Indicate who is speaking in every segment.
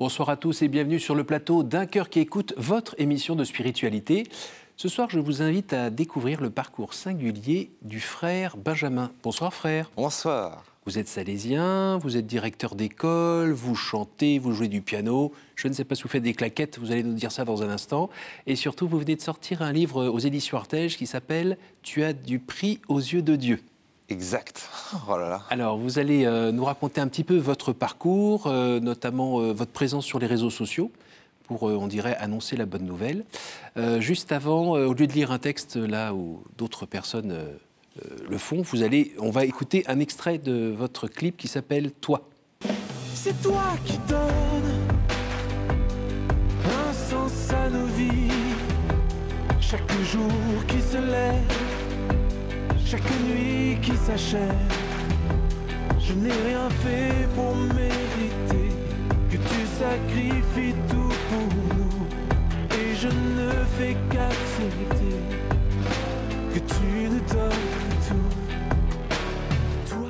Speaker 1: Bonsoir à tous et bienvenue sur le plateau d'un cœur qui écoute votre émission de spiritualité. Ce soir, je vous invite à découvrir le parcours singulier du frère Benjamin. Bonsoir frère.
Speaker 2: Bonsoir.
Speaker 1: Vous êtes salésien, vous êtes directeur d'école, vous chantez, vous jouez du piano. Je ne sais pas si vous faites des claquettes, vous allez nous dire ça dans un instant. Et surtout, vous venez de sortir un livre aux éditions Artege qui s'appelle Tu as du prix aux yeux de Dieu.
Speaker 2: Exact. Oh là là.
Speaker 1: Alors, vous allez euh, nous raconter un petit peu votre parcours, euh, notamment euh, votre présence sur les réseaux sociaux, pour, on dirait, annoncer la bonne nouvelle. juste avant, au lieu de lire un texte là où d'autres personnes le font, vous allez, on va écouter un extrait de votre clip qui s'appelle Toi.
Speaker 3: C'est toi qui donne un sens à nos vies. Chaque jour qui se lève, chaque nuit qui s'achève. Je n'ai rien fait pour mériter que tu sacrifies tout pour nous. Et je ne fais qu'accepter que tu nous donnes tout. Toi.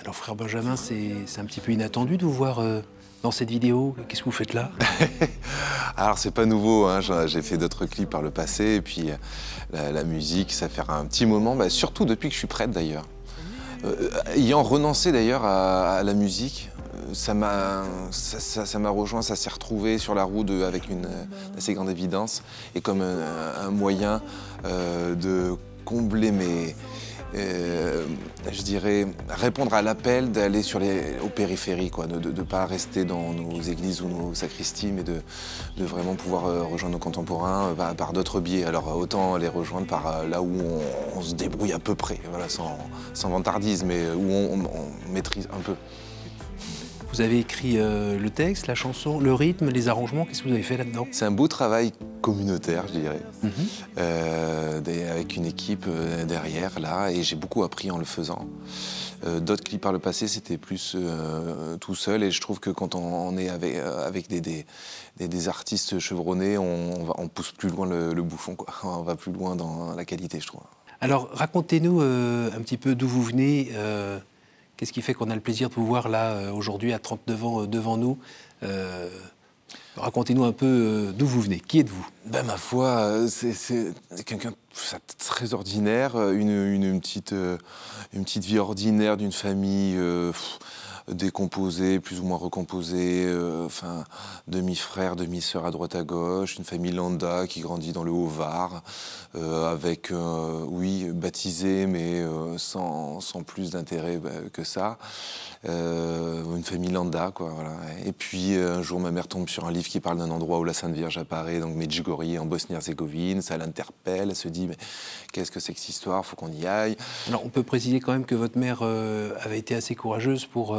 Speaker 1: Alors, frère Benjamin, c'est un petit peu inattendu de vous voir euh, dans cette vidéo. Qu'est-ce que vous faites là?
Speaker 2: Alors c'est pas nouveau, hein. j'ai fait d'autres clips par le passé, et puis la, la, musique, ça fait un petit moment, bah, surtout depuis que je suis prêtre d'ailleurs. Euh, ayant renoncé d'ailleurs à, la musique, euh, ça m'a rejoint, ça s'est retrouvé sur la route avec une assez grande évidence, et comme un, moyen euh, de combler mes, euh, je dirais, répondre à l'appel d'aller sur les, aux périphéries, quoi, de ne pas rester dans nos églises ou nos sacristies, mais de, vraiment pouvoir euh, rejoindre nos contemporains euh, par d'autres biais. Alors autant les rejoindre par là où on, se débrouille à peu près, voilà, sans, sans vantardisme, mais où on maîtrise un peu.
Speaker 1: Vous avez écrit euh, le texte, la chanson, le rythme, les arrangements. Qu'est-ce que vous avez fait là-dedans?
Speaker 2: C'est un beau travail communautaire, je dirais, mm -hmm. euh, avec une équipe euh, derrière, là, et j'ai beaucoup appris en le faisant. Euh, D'autres clips par le passé, c'était plus tout seul, et je trouve que quand on, on est avec, avec des, des, des, des, artistes chevronnés, on, on, va, on, pousse plus loin le, le bouffon, quoi. on va plus loin dans la qualité, je trouve.
Speaker 1: Alors, racontez-nous un petit peu d'où vous venez. Qu'est-ce qui fait qu'on a le plaisir de vous voir là euh, aujourd'hui à 39 ans euh, devant nous euh, Racontez-nous un peu d'où vous venez. Qui êtes-vous?
Speaker 2: Ben, Ma foi, c'est quelqu'un très ordinaire, une, une, petite, une petite vie ordinaire d'une famille. Décomposé, plus ou moins recomposé, euh, enfin, demi-frère, demi-sœur à droite à gauche, une famille lambda qui grandit dans le Haut-Var, euh, avec, euh, oui, baptisé, mais euh, sans, sans, plus d'intérêt bah, que ça. Une famille lambda, quoi, voilà. Et puis, un jour, ma mère tombe sur un livre qui parle d'un endroit où la Sainte Vierge apparaît, donc Medjugorje, en Bosnie-Herzégovine. Ça l'interpelle, elle se dit, mais qu'est-ce que c'est que cette histoire? Faut qu'on y aille.
Speaker 1: Alors, on peut préciser quand même que votre mère avait été assez courageuse pour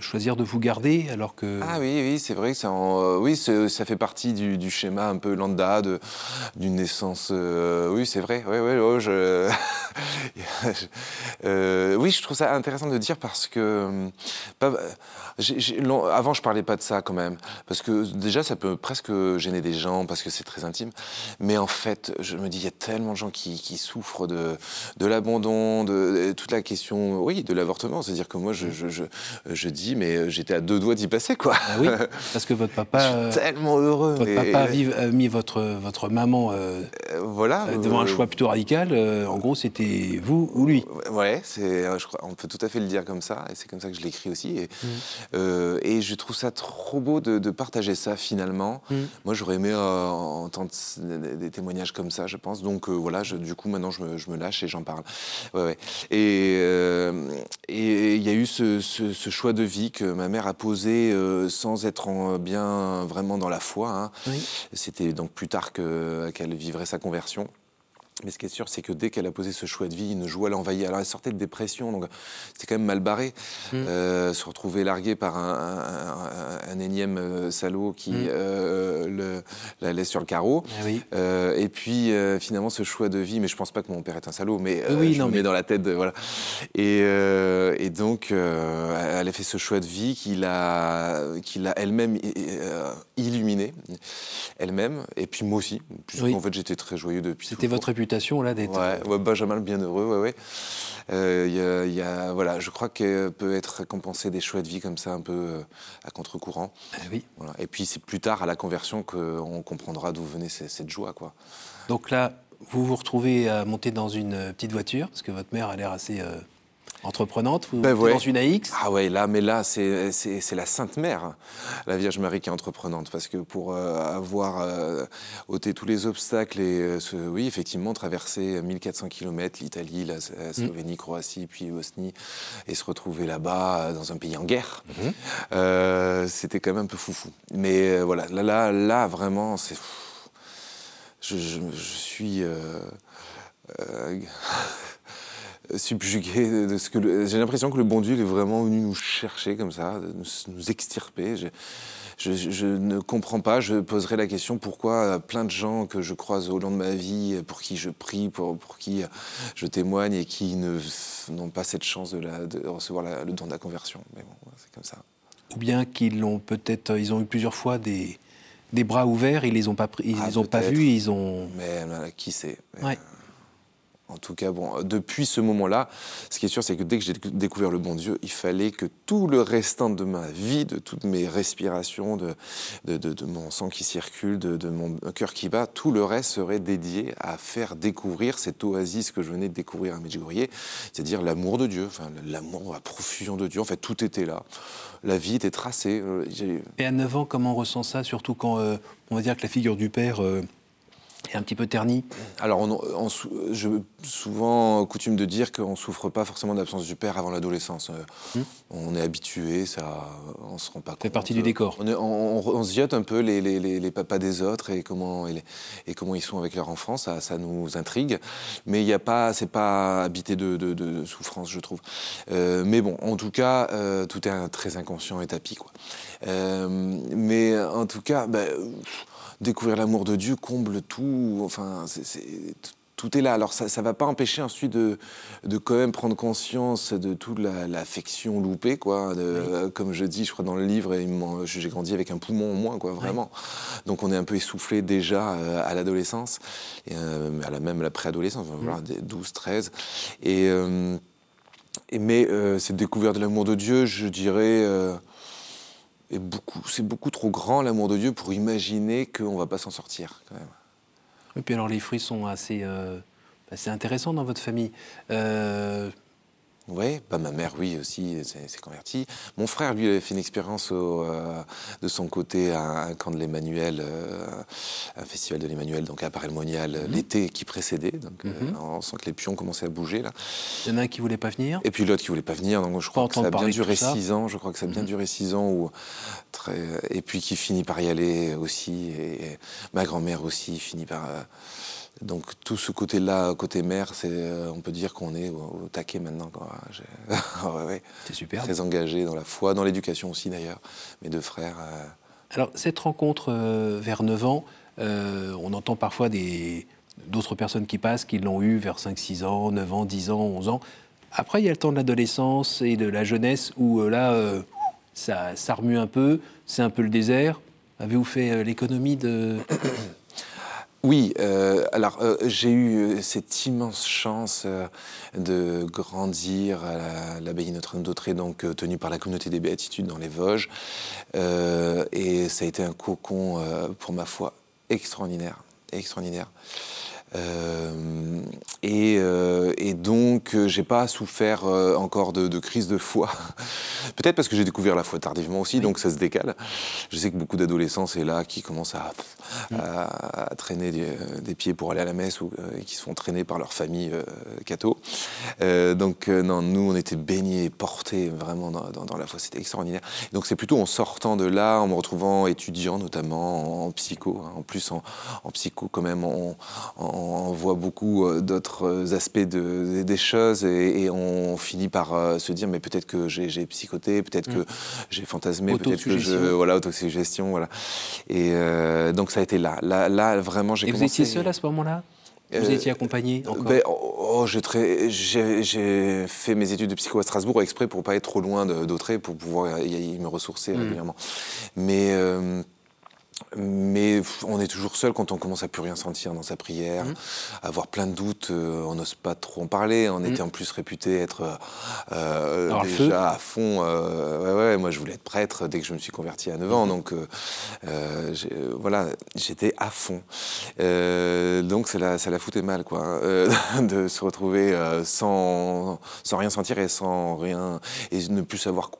Speaker 1: choisir de vous garder alors que...
Speaker 2: Ah oui, oui c'est vrai que ça, euh, oui, ça fait partie du, du, schéma un peu lambda d'une naissance... Euh, oui, c'est vrai, oui, oui, oh, je... Euh, oui, je trouve ça intéressant de dire parce que... Pas, j ai, j ai, avant, je parlais pas de ça quand même, parce que déjà, ça peut presque gêner des gens, parce que c'est très intime, mais en fait, je me dis, il y a tellement de gens qui, qui souffrent de, de l'abandon, de, de, toute la question, oui, de l'avortement, c'est-à-dire que moi, je, je, je je dis, mais j'étais à deux doigts d'y passer, quoi.
Speaker 1: Ah oui, parce que votre papa.
Speaker 2: je suis tellement heureux.
Speaker 1: Votre papa a mis votre, votre maman euh,
Speaker 2: voilà,
Speaker 1: devant euh, un choix plutôt radical. Euh, en gros, c'était vous ou lui.
Speaker 2: Ouais, c'est, on peut tout à fait le dire comme ça, et c'est comme ça que je l'écris aussi. Et, mmh. euh, et, je trouve ça trop beau de, de partager ça finalement. Mmh. Moi, j'aurais aimé entendre des témoignages comme ça, je pense. Donc voilà, je, du coup, maintenant, je me, je me lâche et j'en parle. Ouais, ouais. Et il y a eu ce, ce ce choix de vie que ma mère a posé euh, sans être en, bien vraiment dans la foi. Hein. Oui. C'était donc plus tard qu'elle qu vivrait sa conversion. Mais ce qui est sûr, c'est que dès qu'elle a posé ce choix de vie, une joie l'envahit. Alors elle sortait de dépression, donc c'était quand même mal barré. Mmh. Euh, se retrouver larguée par un, un, un, un énième euh, salaud qui mmh. euh, le, la laisse sur le carreau.
Speaker 1: Ah oui.
Speaker 2: euh, et puis finalement ce choix de vie, mais je pense pas que mon père est un salaud, mais
Speaker 1: oui,
Speaker 2: je
Speaker 1: non,
Speaker 2: me
Speaker 1: mais...
Speaker 2: mets dans la tête, de, voilà. Et, et donc elle a fait ce choix de vie qu'il a, qu'il a elle-même illuminé, elle-même, et puis moi aussi, puisqu'en oui. fait j'étais très joyeux depuis.
Speaker 1: C'était votre réputation réputation là d'être.
Speaker 2: Ouais, ouais, Benjamin le Bienheureux, ouais, ouais. Euh, il y a- il y a- voilà, je crois que peut être récompensé des choix de vie comme ça, un peu euh, à contre-courant.
Speaker 1: Ah oui.
Speaker 2: Voilà. Et puis c'est plus tard à la conversion qu'on comprendra d'où venait ce- cette joie, quoi.
Speaker 1: Donc là, vous vous retrouvez à monter dans une euh, petite voiture, parce que votre mère a l'air assez euh, entreprenante. Vous
Speaker 2: Ben ouais.
Speaker 1: dans une AX.
Speaker 2: Ah ouais, là, mais là, c'est la Sainte Mère, la Vierge Marie qui est entreprenante, parce que pour euh, avoir euh, ôté tous les obstacles et, euh, ce- oui, effectivement, traverser 1400 km, l'Italie, la, la Slovénie, Croatie, puis Bosnie, et se retrouver là-bas, dans un pays en guerre, euh, c'était quand même un peu foufou. Mais voilà, là, là, là, vraiment, c'est... Je, je- je suis... euh, subjugué de ce que le- j'ai l'impression que le bon Dieu il est vraiment venu nous chercher comme ça, nous, nous extirper. Je, je- je- je ne comprends pas. Je poserai la question pourquoi plein de gens que je croise au long de ma vie, pour qui je prie, pour, pour qui je témoigne et qui n'ont pas cette chance de, la- de recevoir la- le don de la conversion. Mais bon, c'est comme ça.
Speaker 1: Ou bien qu'ils l'ont peut-être, euh, ils ont eu plusieurs fois des, des bras ouverts, ils les ont pas pris, ils
Speaker 2: Ah,
Speaker 1: les ont pas vus, ils ont.
Speaker 2: Mais euh, qui sait Mais,
Speaker 1: Ouais.
Speaker 2: En tout cas, depuis ce moment-là, ce qui est sûr, c'est que dès que j'ai décou- découvert le bon Dieu, il fallait que tout le restant de ma vie, de toutes mes respirations, de, mon sang qui circule, de, mon cœur qui bat, tout le reste serait dédié à faire découvrir cette oasis que je venais de découvrir à Medjugorje, c'est-à-dire l'amour de Dieu, enfin, l'amour, la profusion de Dieu. En fait, tout était là. La vie était tracée. Euh,
Speaker 1: Et à 9 ans, comment on ressent ça, surtout quand euh, on va dire que la figure du père euh, est un petit peu ternie
Speaker 2: Alors, on, on je souvent coutume de dire qu'on souffre pas forcément d'absence du père avant l'adolescence. Euh, On est habitué, ça, on se rend pas compte.
Speaker 1: Hmm. fait partie du décor.
Speaker 2: On, est- se jette un peu les, les- les- les papas des autres et comment, et, comment ils sont avec leur enfant, ça, ça nous intrigue. Mais il n'y a pas, c'est pas habité de, de- de souffrance, je trouve. Euh, mais bon, en tout cas, euh, tout est un- très inconscient et tapis, quoi. Euh, mais en tout cas, pff, découvrir l'amour de Dieu comble tout. Enfin, c'est- tout est là. Alors ça ne va pas empêcher ensuite de, de quand même prendre conscience de toute la- l'affection loupée, quoi. De- Comme je dis, je crois dans le livre, j'ai grandi avec un poumon au moins, quoi, vraiment. Donc on est un peu essoufflé déjà euh, à l'adolescence, euh, à la même la préadolescence, voilà, des 12, 13. Et, euh, et- mais euh, cette découverte de l'amour de Dieu, je dirais, euh, c'est beaucoup trop grand l'amour de Dieu pour imaginer qu'on va pas s'en sortir.
Speaker 1: Et puis alors les fruits sont assez, euh, intéressants dans votre famille. Euh,
Speaker 2: Oui, bah ma mère, oui, aussi, s'est convertie. Mon frère, lui, avait fait une expérience au, euh, de son côté à un camp de l'Emmanuel, euh, un festival de l'Emmanuel, donc à Paray-le-Monial, euh, l'été qui précédait. Donc, euh, on sent que les pions commençaient à bouger, là.
Speaker 1: Il y en a un qui voulait pas venir?
Speaker 2: Et puis l'autre qui voulait pas venir, donc je crois que ça a bien duré six ans. Je crois que ça a bien duré six ans. Où, très, et puis qui finit par y aller aussi. Et, ma grand-mère aussi finit par. Donc tout ce côté-là, côté mère, c'est, euh, on peut dire qu'on est au, au taquet maintenant. Ouais, ouais.
Speaker 1: C'est super.
Speaker 2: Très engagé dans la foi, dans l'éducation aussi d'ailleurs. Mes deux frères. euh,
Speaker 1: Alors, cette rencontre euh, vers 9 ans, euh, on entend parfois des- d'autres personnes qui passent, qui l'ont eu vers 5, 6 ans, 9 ans, 10 ans, 11 ans. Après, il y a le temps de l'adolescence et de la jeunesse où là, ça, ça remue un peu, c'est un peu le désert. Avez-vous fait l'économie de...
Speaker 2: Oui, euh, alors euh, j'ai eu euh, cette immense chance de grandir à la- l'abbaye Notre-Dame donc tenue par la communauté des Béatitudes dans les Vosges. Et ça a été un cocon pour ma foi extraordinaire, extraordinaire. Euh, et, euh, et donc, euh, j'ai pas souffert euh, encore de, de crise de foi. Peut-être parce que j'ai découvert la foi tardivement aussi, donc ça se décale. Je sais que beaucoup d'adolescents, c'est là, qui commencent à, à- à traîner des, des pieds pour aller à la messe ou et qui se font traîner par leur famille catho. Donc, non, nous, on était baignés, portés vraiment dans, dans- dans la foi. C'était extraordinaire. Donc, c'est plutôt en sortant de là, en me retrouvant étudiant, notamment en, en psycho. hein. En plus, en, en psycho, quand même, on- on voit beaucoup euh, d'autres aspects de- des choses et, et on finit par euh, se dire mais peut-être que j'ai psychoté, peut-être que j'ai fantasmé, peut-être que je voilà autosuggestion, voilà. Et euh, donc ça a été là, là, là vraiment j'ai
Speaker 1: Et vous étiez seul à ce moment-là? Vous
Speaker 2: Euh,
Speaker 1: étiez accompagné encore?
Speaker 2: Ben, oh, oh, j'ai fait mes études de psycho à Strasbourg exprès pour pas être trop loin d'Autré, pour pouvoir y, y me ressourcer régulièrement. Mais, euh, mais on est toujours seul quand on commence à plus rien sentir dans sa prière,
Speaker 1: Mhm.
Speaker 2: avoir plein de doutes, euh, on n'ose pas trop en parler. On était en plus réputé être euh, déjà à fond. euh, ouais, ouais, moi je voulais être prêtre dès que je me suis converti à 9
Speaker 1: Mhm.
Speaker 2: ans, donc j'ai- euh, voilà, j'étais à fond. Donc ça la, ça la foutait mal, quoi, euh, de se retrouver sans, sans rien sentir et sans rien et ne plus savoir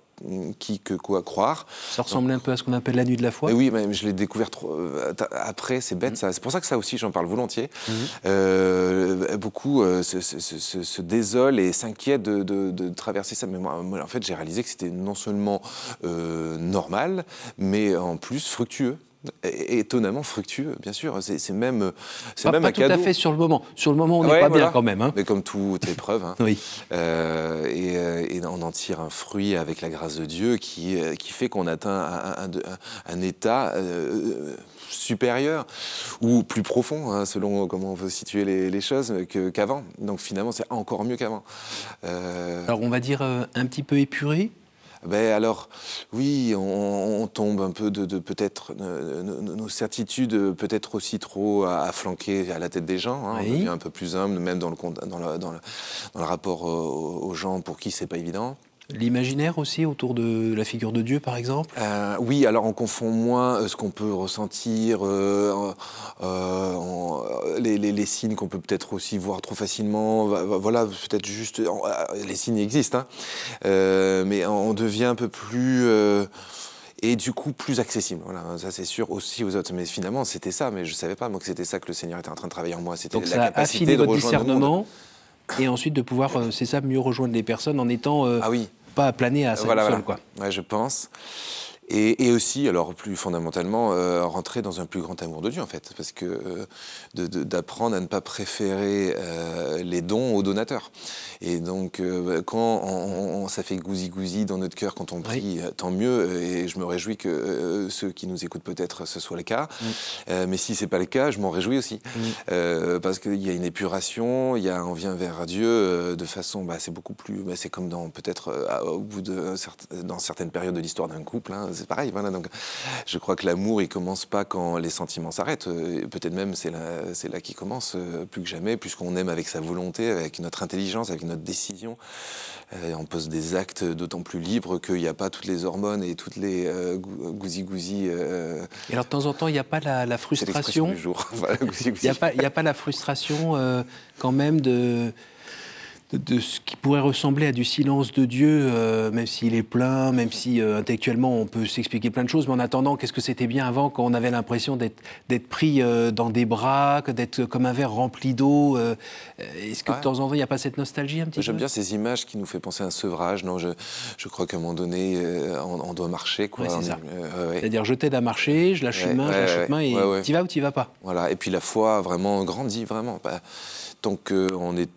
Speaker 2: qui que quoi croire.
Speaker 1: Ça ressemble un peu à ce qu'on appelle la nuit de la foi.
Speaker 2: Oui, mais je l'ai découvert trop, euh, après, c'est bête ça. C'est pour ça que ça aussi, j'en parle volontiers.
Speaker 1: Mhm.
Speaker 2: Euh, beaucoup euh, se, se- se- se- se désolent et s'inquiètent de, de- de traverser ça. Mais moi, moi, en fait, j'ai réalisé que c'était non seulement euh, normal, mais en plus fructueux. Étonnamment fructueux, bien sûr. C'est même, c'est
Speaker 1: Pas,
Speaker 2: même
Speaker 1: pas
Speaker 2: un
Speaker 1: tout
Speaker 2: cadeau.
Speaker 1: à fait sur le moment. Sur le moment, on n'est
Speaker 2: Ouais,
Speaker 1: pas
Speaker 2: voilà.
Speaker 1: bien quand même. hein.
Speaker 2: Mais comme toute épreuve. hein.
Speaker 1: Oui.
Speaker 2: Euh, et, euh, et on en tire un fruit avec la grâce de Dieu qui, euh, qui fait qu'on atteint un, un- un- un état euh, supérieur ou plus profond, hein, selon comment on veut situer les, les choses, que- qu'avant. Donc finalement, c'est encore mieux qu'avant. Euh,
Speaker 1: Alors on va dire un petit peu épuré.
Speaker 2: ben alors, oui, on tombe un peu de, de peut-être euh, nos, certitudes, euh, peut-être aussi trop à, à flanquer à la tête des gens. hein.
Speaker 1: Oui.
Speaker 2: On devient un peu plus humble, même dans le, dans le, dans le, dans le rapport aux, aux gens pour qui c'est pas évident.
Speaker 1: L'imaginaire aussi autour de la figure de Dieu, par exemple?
Speaker 2: Euh, oui, alors on confond moins euh, ce qu'on peut ressentir, euh, euh, en- euh, les, les- les signes qu'on peut peut-être aussi voir trop facilement. Voilà, peut-être juste. euh, les signes existent, hein. Euh, mais on devient un peu plus. Euh, et du coup, plus accessible. Voilà, ça c'est sûr aussi aux autres. Mais finalement, c'était ça. Mais je savais pas moi que c'était ça que le Seigneur était en train de travailler en moi. C'était la
Speaker 1: ça
Speaker 2: capacité
Speaker 1: affiné
Speaker 2: de
Speaker 1: votre
Speaker 2: rejoindre le monde.
Speaker 1: discernement. Et ensuite de pouvoir, euh, c'est ça, mieux rejoindre les personnes en étant euh,
Speaker 2: Ah oui.
Speaker 1: pas à planer à sa
Speaker 2: Voilà,
Speaker 1: seul,
Speaker 2: voilà.
Speaker 1: quoi.
Speaker 2: Ouais, je pense. Et, et aussi, alors plus fondamentalement, euh, rentrer dans un plus grand amour de Dieu, en fait, parce que euh, d'apprendre à ne pas préférer euh, les dons aux donateurs. Et donc, quand on, on- ça fait gousi-gousi dans notre cœur quand on prie, tant mieux. Et je me réjouis que ceux qui nous écoutent peut-être ce soit le cas. Mais si c'est pas le cas, je m'en réjouis aussi, parce qu'il y a une épuration, il y a on vient vers Dieu de façon, bah, c'est beaucoup plus, bah, c'est comme dans peut-être au bout de dans certaines périodes de l'histoire d'un couple, hein, c'est pareil. Voilà, donc je crois que l'amour il commence pas quand les sentiments s'arrêtent. Euh, Peut-être même c'est là, c'est là qu'il commence euh, plus que jamais, puisqu'on aime avec sa volonté, avec notre intelligence, avec notre décision. Euh, on pose des actes d'autant plus libres qu'il n'y a pas toutes les hormones et toutes les euh, gou- gousi-gousi. euh,
Speaker 1: Et alors de temps en temps, il n'y a pas la, la
Speaker 2: c'est l'expression
Speaker 1: frustration.
Speaker 2: du jour. Voilà, gousi-gousi.
Speaker 1: Il n'y a, pas- a la frustration euh, quand même de, de, ce qui pourrait ressembler à du silence de Dieu, euh, même s'il est plein, même si euh, intellectuellement on peut s'expliquer plein de choses, mais en attendant, qu'est-ce que c'était bien avant quand on avait l'impression d'être pris euh, dans des bras, que d'être comme un verre rempli d'eau Est-ce que
Speaker 2: Ouais.
Speaker 1: de temps en temps, il n'y a pas cette nostalgie un petit
Speaker 2: J'aime
Speaker 1: peu?
Speaker 2: bien ces images qui nous fait penser à un sevrage. Non, je, je crois qu'à un moment donné, on, on doit marcher.
Speaker 1: Ouais, c'est ça.
Speaker 2: ouais.
Speaker 1: C'est-à-dire, je t'aide à marcher, je lâche main, je lâche main, et tu vas ou tu vas pas?
Speaker 2: Voilà. Et puis la foi vraiment grandit, vraiment. Bah, tant qu'on est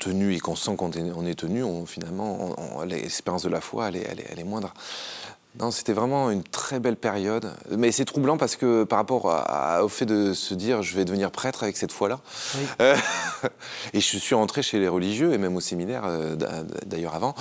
Speaker 2: tenu et qu'on sent qu'on est, tenu, on, finalement, l'espérance de la foi, elle est, elle est, elle est moindre. Non, c'était vraiment une très belle période. Mais c'est troublant parce que par rapport à- au fait de se dire je vais devenir prêtre avec cette foi-là.
Speaker 1: Oui.
Speaker 2: Euh, et je suis rentré chez les religieux et même au séminaire, euh, d'a- d'ailleurs avant,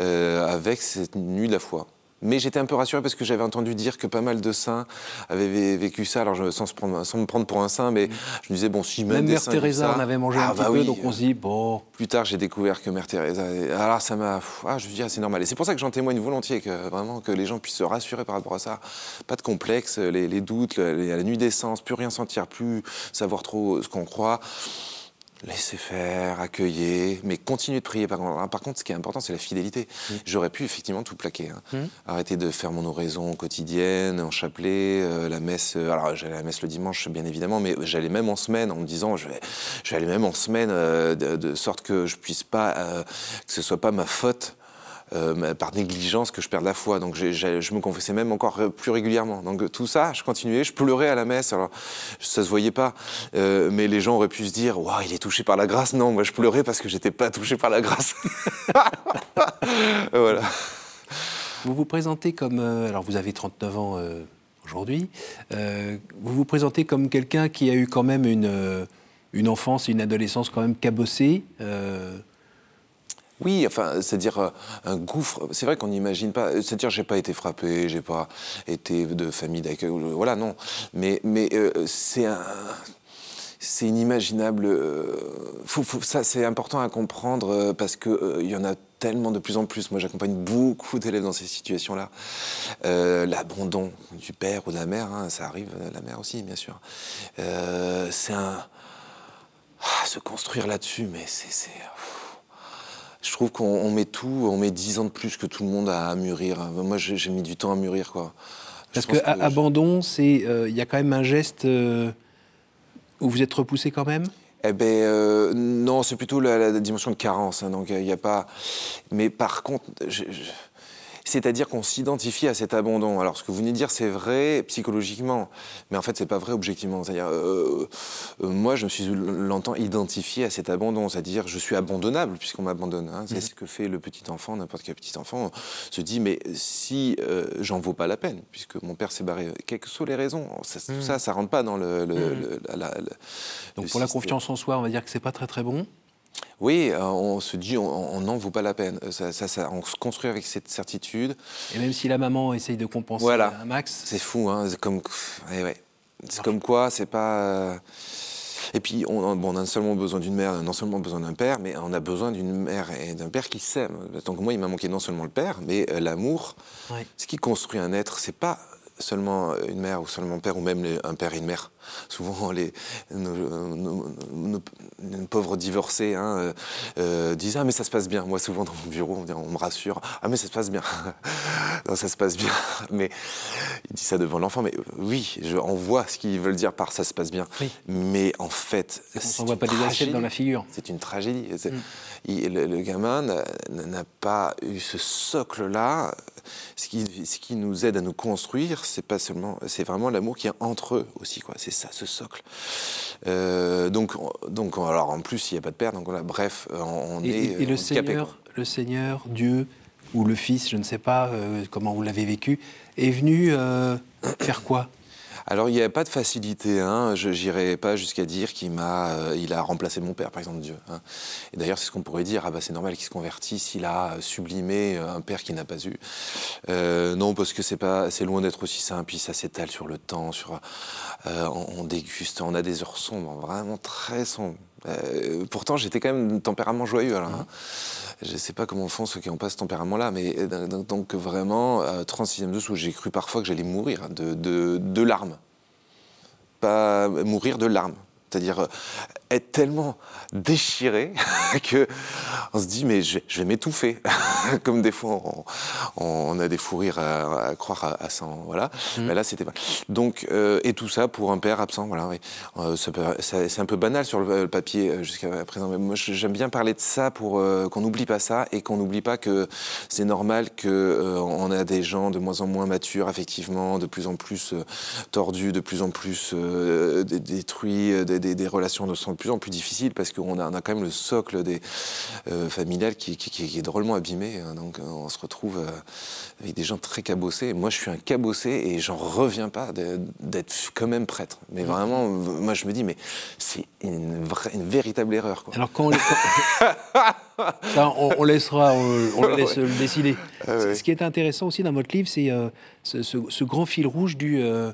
Speaker 2: euh, avec cette nuit de la foi. Mais j'étais un peu rassuré parce que j'avais entendu dire que pas mal de saints avaient vé- vécu ça, alors je, sans, se prendre, sans me prendre pour un saint, mais je me disais, bon, si même,
Speaker 1: Même
Speaker 2: des
Speaker 1: Mère Teresa en avait mangé
Speaker 2: Ah,
Speaker 1: un petit
Speaker 2: bah
Speaker 1: peu,
Speaker 2: oui.
Speaker 1: donc on se dit, bon,
Speaker 2: Plus tard, j'ai découvert que Mère Teresa. Alors ça m'a. Ah, je me dis, ah, c'est normal. Et c'est pour ça que j'en témoigne volontiers, que vraiment que les gens puissent se rassurer par rapport à ça. Pas de complexe, les, les doutes, les- la nuit d'essence, plus rien sentir, plus savoir trop ce qu'on croit. Laissez faire, accueillir, mais continuer de prier. Par contre, contre, ce qui est important, c'est la fidélité. J'aurais pu effectivement tout plaquer. hein. Arrêter de faire mon oraison quotidienne, en chapelet, euh, la messe. euh, alors, j'allais à la messe le dimanche, bien évidemment, mais j'allais même en semaine en me disant, je vais, je vais aller même en semaine euh, de, de sorte que je puisse pas, que ce soit pas ma faute. Euh, par négligence que je perde la foi. Donc je me confessais même encore plus régulièrement. Donc tout ça, je continuais, je pleurais à la messe. Alors ça se voyait pas, euh, mais les gens auraient pu se dire, waouh, il est touché par la grâce. Non, moi je pleurais parce que j'étais pas touché par la grâce. voilà.
Speaker 1: Vous vous présentez comme. euh, alors, vous avez 39 ans aujourd'hui. vous vous présentez comme quelqu'un qui a eu quand même une, une enfance une adolescence quand même cabossée. Euh,
Speaker 2: Oui, enfin, c'est-à-dire euh, un gouffre. C'est vrai qu'on n'imagine pas. C'est-à-dire, j'ai pas été frappé, j'ai pas été de famille d'accueil. Voilà, non. Mais, mais euh, c'est un. C'est inimaginable. euh, faut- faut- ça, c'est important à comprendre euh, parce que euh, y en a tellement de plus en plus. Moi, j'accompagne beaucoup d'élèves dans ces situations-là. Euh, L'abandon du père ou de la mère, hein, ça arrive, euh, la mère aussi, bien sûr. Euh, c'est un. Ah, se construire là-dessus, mais c'est. Je trouve qu'on on met tout, on met 10 ans de plus que tout le monde à, à mûrir. Moi, j'ai mis du temps à mûrir, quoi.
Speaker 1: Parce que, a- abandon, c'est euh, il y a quand même un geste euh, où vous êtes repoussé quand même?
Speaker 2: Eh ben euh, non, c'est plutôt la, la dimension de carence. hein, donc il n'y a pas. Mais par contre, je- je- c'est-à-dire qu'on s'identifie à cet abandon. Alors ce que vous venez de dire, c'est vrai psychologiquement, mais en fait c'est pas vrai objectivement. C'est-à-dire, euh, euh, moi je me suis longtemps identifié à cet abandon, c'est-à-dire je suis abandonnable puisqu'on m'abandonne. hein. C'est ce que fait le petit enfant, n'importe quel petit enfant se dit mais si euh, j'en vaux pas la peine, puisque mon père s'est barré, quelles que soient les raisons, ça, tout ça, ça rentre pas dans le. le- le- la-
Speaker 1: Donc
Speaker 2: le
Speaker 1: pour la confiance en soi, on va dire que c'est pas très très bon.
Speaker 2: Oui, euh, on se dit, on n'en vaut pas la peine. Euh, Ça, ça- ça- on se construit avec cette certitude.
Speaker 1: Et même si la maman essaye de compenser
Speaker 2: Voilà.
Speaker 1: un max,
Speaker 2: C'est fou, hein. C'est comme, ouais, ouais. C'est comme quoi, c'est pas. euh, Et puis, on, bon, on a non seulement besoin d'une mère, non seulement besoin d'un père, mais on a besoin d'une mère et d'un père qui s'aiment. Donc moi, il m'a manqué non seulement le père, mais l'amour. Ce qui construit un être, c'est pas seulement une mère ou seulement un père ou même un père et une mère. Souvent, les, nos, nos- nos- nos pauvres divorcés hein, euh, euh, disent Ah, mais ça se passe bien. Moi, souvent, dans mon bureau, on, dit- on me rassure Ah, mais ça se passe bien. non, ça se passe bien. Mais il dit ça devant l'enfant. Mais oui, je, on voit ce qu'ils veulent dire par ça se passe bien.
Speaker 1: Oui.
Speaker 2: Mais en fait,
Speaker 1: on s'envoie
Speaker 2: une
Speaker 1: pas des assiettes dans la figure.
Speaker 2: C'est une tragédie.
Speaker 1: Mm.
Speaker 2: il- le, le gamin n'a pas eu ce socle-là. Ce qui, ce qui nous aide à nous construire, c'est pas seulement, c'est vraiment l'amour qui est entre eux aussi, quoi. C'est ça, ce socle. Euh, donc, on- donc, alors en plus, il n'y a pas de père, donc voilà. Bref, on,
Speaker 1: Et,
Speaker 2: est
Speaker 1: et- et le Seigneur, le Seigneur, Dieu ou le Fils, je ne sais pas euh, comment vous l'avez vécu, est venu euh, faire quoi?
Speaker 2: Alors, il n'y a pas de facilité. Hein. Je n'irai pas jusqu'à dire qu'il m'a, euh, a remplacé mon père, par exemple, Dieu. hein. Et d'ailleurs, c'est ce qu'on pourrait dire. Ah bah, c'est normal qu'il se convertisse. Il a sublimé euh, un père qu'il n'a pas eu. Euh, non, parce que c'est pas, c'est loin d'être aussi simple. Puis ça s'étale sur le temps. Sur, euh, on déguste. On a des heures sombres, vraiment très sombres. Euh, pourtant, j'étais quand même tempérament joyeux. Hein. Je ne sais pas comment font ceux qui n'ont pas ce tempérament-là, mais euh, donc, vraiment, euh, 36e dessous, j'ai cru parfois que j'allais mourir de, larmes. Pas mourir de larmes. C'est-à-dire être tellement déchiré que on se dit mais je, vais- je vais m'étouffer. Comme des fois on, on a des fous rires à, à croire à, à 100, voilà. Mais là c'était pas. Donc euh, et tout ça pour un père absent, voilà. Oui. Euh, ça ça- c'est un peu banal sur le, le papier euh, jusqu'à présent, mais moi j'aime bien parler de ça pour euh, qu'on n'oublie pas ça et qu'on n'oublie pas que c'est normal que on a des gens de moins en moins matures, effectivement, de plus en plus tordus, de plus en plus dé- détruits, des, des- des relations de plus en plus difficiles parce qu'on a, on a quand même le socle des euh, familial qui, qui- qui- qui est drôlement abîmé. hein. donc on se retrouve euh, avec des gens très cabossés. Moi, je suis un cabossé et j'en reviens pas d'être quand même prêtre. Mais vraiment, moi, je me dis, mais c'est une, vraie- une véritable erreur. Quoi.
Speaker 1: Alors quand on, les- Ça, on, on laissera, on, on le laisse le décider.
Speaker 2: Ah ouais.
Speaker 1: Ce qui est intéressant aussi dans votre livre, c'est euh, ce, ce- ce grand fil rouge du euh,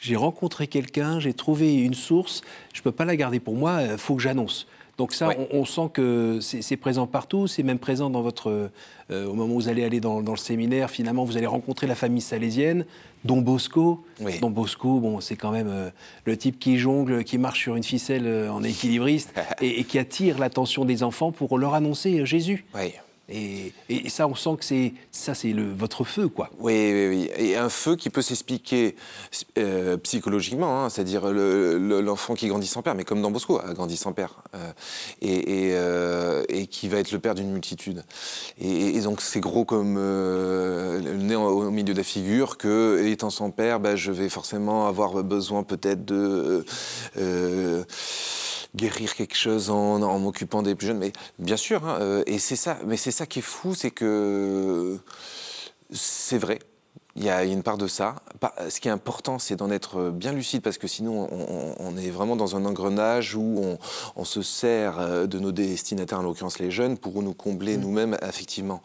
Speaker 1: j'ai rencontré quelqu'un, j'ai trouvé une source, je peux pas la garder pour moi, il faut que j'annonce. Donc ça,
Speaker 2: Ouais.
Speaker 1: on, on sent que c'est présent partout, c'est même présent dans votre euh, au moment où vous allez aller dans, dans le séminaire. Finalement, vous allez rencontrer la famille salésienne, dont Bosco.
Speaker 2: Oui.
Speaker 1: Don Bosco, bon, c'est quand même euh, le type qui jongle, qui marche sur une ficelle euh, en équilibriste et, et qui attire l'attention des enfants pour leur annoncer euh, Jésus.
Speaker 2: Oui.
Speaker 1: Et, ça, on sent que c'est ça, c'est votre feu, quoi.
Speaker 2: Oui, oui, oui. Et un feu qui peut s'expliquer euh, psychologiquement, hein, c'est-à-dire le- le- l'enfant qui grandit sans père, mais comme dans Bosco, a grandi sans père, euh, euh, et qui va être le père d'une multitude. Et, donc c'est gros comme au, au milieu de la figure que, étant sans père, bah, je vais forcément avoir besoin peut-être de... guérir quelque chose en, en m'occupant des plus jeunes, mais bien sûr, hein, euh, et c'est ça, mais c'est ça qui est fou, c'est que c'est vrai. il y a une part de ça. Ce qui est important, c'est d'en être bien lucide parce que sinon, on, est vraiment dans un engrenage où on, se sert euh, de nos destinataires, en l'occurrence les jeunes, pour nous combler mmh. nous-mêmes affectivement.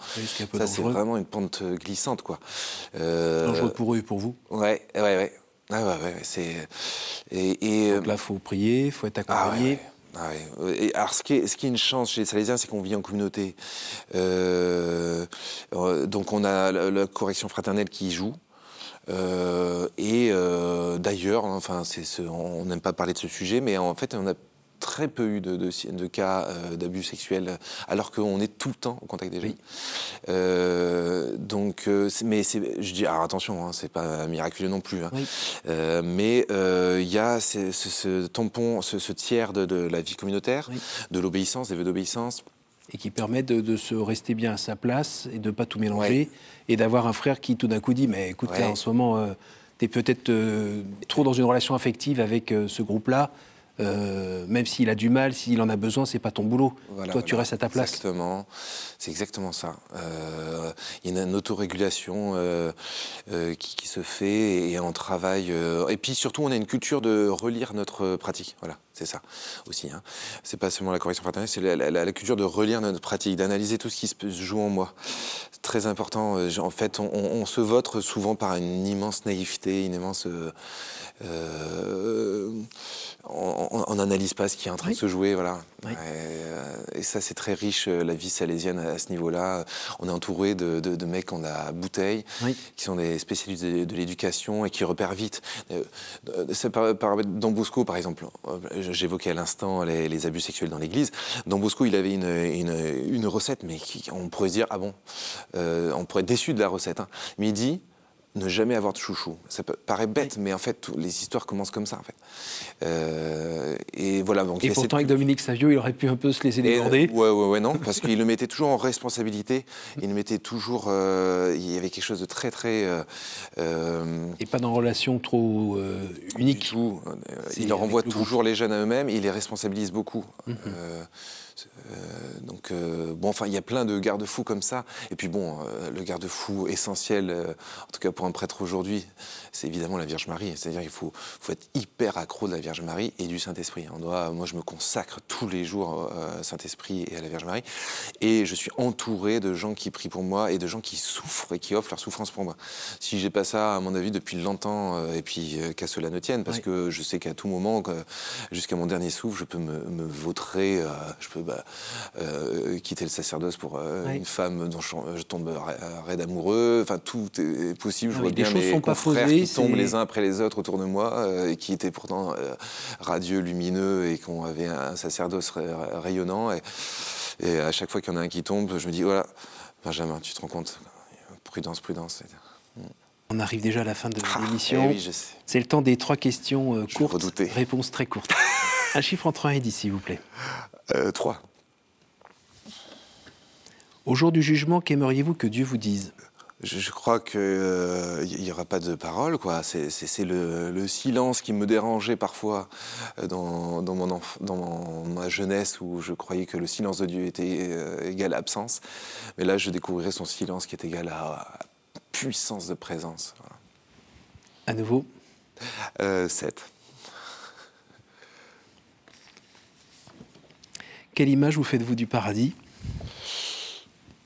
Speaker 2: ça, c'est vraiment une pente glissante, quoi.
Speaker 1: Euh, dangereux pour eux et pour vous.
Speaker 2: Ouais, ouais, ouais. Ouais, ouais, c'est.
Speaker 1: Et, Donc là, il faut prier, il faut être ah accompagné.
Speaker 2: Ah et alors, ce qui, est, ce qui est une chance chez les Salésiens, c'est qu'on vit en communauté. Euh, euh, donc, on a la, correction fraternelle qui joue. Euh, et d'ailleurs, enfin, on n'aime pas parler de ce sujet, mais en fait, on a très peu eu de, de, cas euh, d'abus sexuels, alors qu'on est tout le temps au contact des jeunes. Euh, donc, euh, mais je dis, alors attention, hein, c'est pas miraculeux non plus. Hein. mais il y a ce, tampon, ce, tiers de, la vie communautaire, de l'obéissance, des vœux d'obéissance.
Speaker 1: Et qui permet de, se rester bien à sa place et de ne pas tout mélanger. Et d'avoir un frère qui tout d'un coup dit, mais écoute, là, en ce moment, tu es peut-être trop dans une relation affective avec ce groupe-là euh, même s'il a du mal, s'il en a besoin, c'est pas ton boulot. Toi, tu restes à ta place.
Speaker 2: Exactement, c'est exactement ça. Euh, il y a une autorégulation euh, qui, se fait et on travaille. et puis surtout, on a une culture de relire notre pratique. Voilà, c'est ça aussi. Hein. C'est pas seulement la correction fraternelle, c'est la, culture de relire notre pratique, d'analyser tout ce qui se joue en moi. C'est très important. En fait, on, on, se vote souvent par une immense naïveté, une immense on n'analyse pas ce qui est en train de se jouer, voilà. Euh, et, ça, c'est très riche, euh, la vie salésienne à, ce niveau-là. On est entouré de, mecs en a bouteille, qui sont des spécialistes de, l'éducation et qui repèrent vite. Euh, dans Bosco, par exemple, j'évoquais à l'instant les, abus sexuels dans l'Église. Dans Bosco, il avait une, recette, mais on pourrait se dire, ah bon, on pourrait être déçu de la recette. Hein. Mais il dit, ne jamais avoir de chouchou. Ça peut, paraît bête, mais en fait, les histoires commencent comme ça. En fait. Euh, et voilà. Donc,
Speaker 1: et pourtant, avec Dominique Savio, il aurait pu un peu se laisser déborder.
Speaker 2: Oui, ouais, ouais, non, parce qu'il le mettait toujours en responsabilité. Il le mettait toujours. Euh, il y avait quelque chose de très, très.
Speaker 1: Euh, et pas dans une relation trop unique.
Speaker 2: Il leur envoie toujours les jeunes à eux-mêmes. Il les responsabilise beaucoup. Mhm. Donc, euh, bon, enfin, il y a plein de garde-fous comme ça. Et puis, bon, euh, le garde-fou essentiel, en tout cas pour un prêtre aujourd'hui, c'est évidemment la Vierge Marie. C'est-à-dire qu'il faut, faut, être hyper accro de la Vierge Marie et du Saint-Esprit. On doit, moi, je me consacre tous les jours au Saint-Esprit et à la Vierge Marie. Et je suis entouré de gens qui prient pour moi et de gens qui souffrent et qui offrent leur souffrance pour moi. Si j'ai pas ça, à mon avis, depuis longtemps, et puis qu'à cela ne tienne, parce que je sais qu'à tout moment, jusqu'à mon dernier souffle, je peux me, me vautrer, je peux bah, euh, quitter le sacerdoce pour euh, une femme dont je, tombe raide amoureux. Enfin, tout est possible. Je vois bien mes confrères qui tombent les uns après les autres autour de moi euh, et qui étaient pourtant radieux, lumineux et qui avaient un sacerdoce rayonnant. Et, et, à chaque fois qu'il y en a un qui tombe, je me dis voilà, Benjamin, tu te rends compte? Prudence, prudence.
Speaker 1: On arrive déjà à la fin de ah, l'émission. Eh C'est le temps des trois questions courtes, réponses très courtes. un chiffre entre 1 et 10, s'il vous plaît.
Speaker 2: 3.
Speaker 1: Au jour du jugement, qu'aimeriez-vous que Dieu vous dise?
Speaker 2: Je, crois qu'il euh, n'y aura pas de parole, quoi. C'est le, silence qui me dérangeait parfois euh, dans, mon dans ma jeunesse où je croyais que le silence de Dieu était euh, égal à absence. Mais là, je découvrirai son silence qui est égal à, puissance de présence.
Speaker 1: À nouveau
Speaker 2: 7.
Speaker 1: Quelle image vous faites-vous du paradis?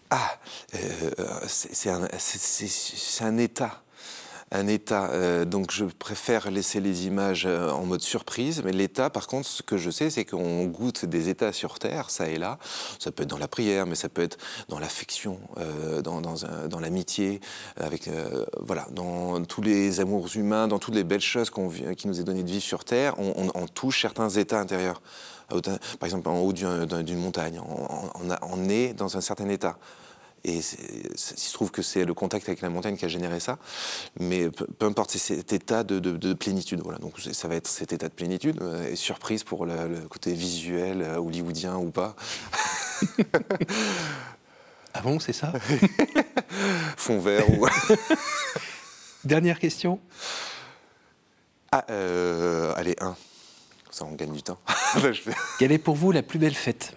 Speaker 2: Ah, euh, c'est un, un, état. Un état. Euh, donc je préfère laisser les images euh, en mode surprise. Mais l'état, par contre, ce que je sais, c'est qu'on goûte des états sur Terre, ça et là. Ça peut être dans la prière, mais ça peut être dans l'affection, dans, dans, l'amitié, avec voilà, dans tous les amours humains, dans toutes les belles choses qui nous est donné de vivre sur Terre. On touche certains états intérieurs par exemple en haut d'une montagne. On, est dans un certain état. Et il se trouve que c'est le contact avec la montagne qui a généré ça. Mais peu, importe, c'est cet état de, plénitude. Voilà. Donc ça va être cet état de plénitude. Euh, et surprise pour le, côté visuel, euh, hollywoodien ou pas.
Speaker 1: ah bon, c'est ça?
Speaker 2: Fond vert ou.
Speaker 1: Dernière question?
Speaker 2: Ah, euh, allez, un. Ça on gagne du temps.
Speaker 1: Quelle est pour vous la plus belle fête?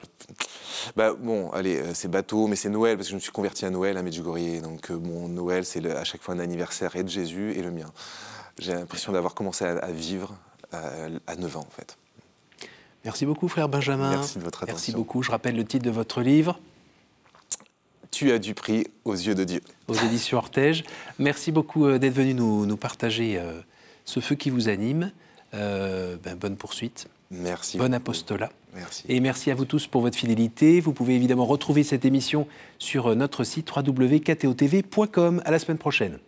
Speaker 2: Bah, bon, allez, euh, c'est bateau, mais c'est Noël, parce que je me suis converti à Noël à Medjugorje. Donc, euh, mon Noël, c'est à chaque fois un anniversaire et de Jésus et le mien. J'ai l'impression d'avoir commencé à, vivre euh, à 9 ans, en fait.
Speaker 1: Merci beaucoup, frère Benjamin.
Speaker 2: Merci de votre attention.
Speaker 1: Merci beaucoup. Je rappelle le titre de votre livre.
Speaker 2: Tu as du prix aux yeux de Dieu.
Speaker 1: Aux éditions Ortège. Merci beaucoup d'être venu nous, partager ce feu qui vous anime. Ben, bonne poursuite.
Speaker 2: Merci.
Speaker 1: Bon apostolat.
Speaker 2: Merci.
Speaker 1: Et merci à vous tous pour votre fidélité. Vous pouvez évidemment retrouver cette émission sur euh, notre site www.ktotv.com. À la semaine prochaine.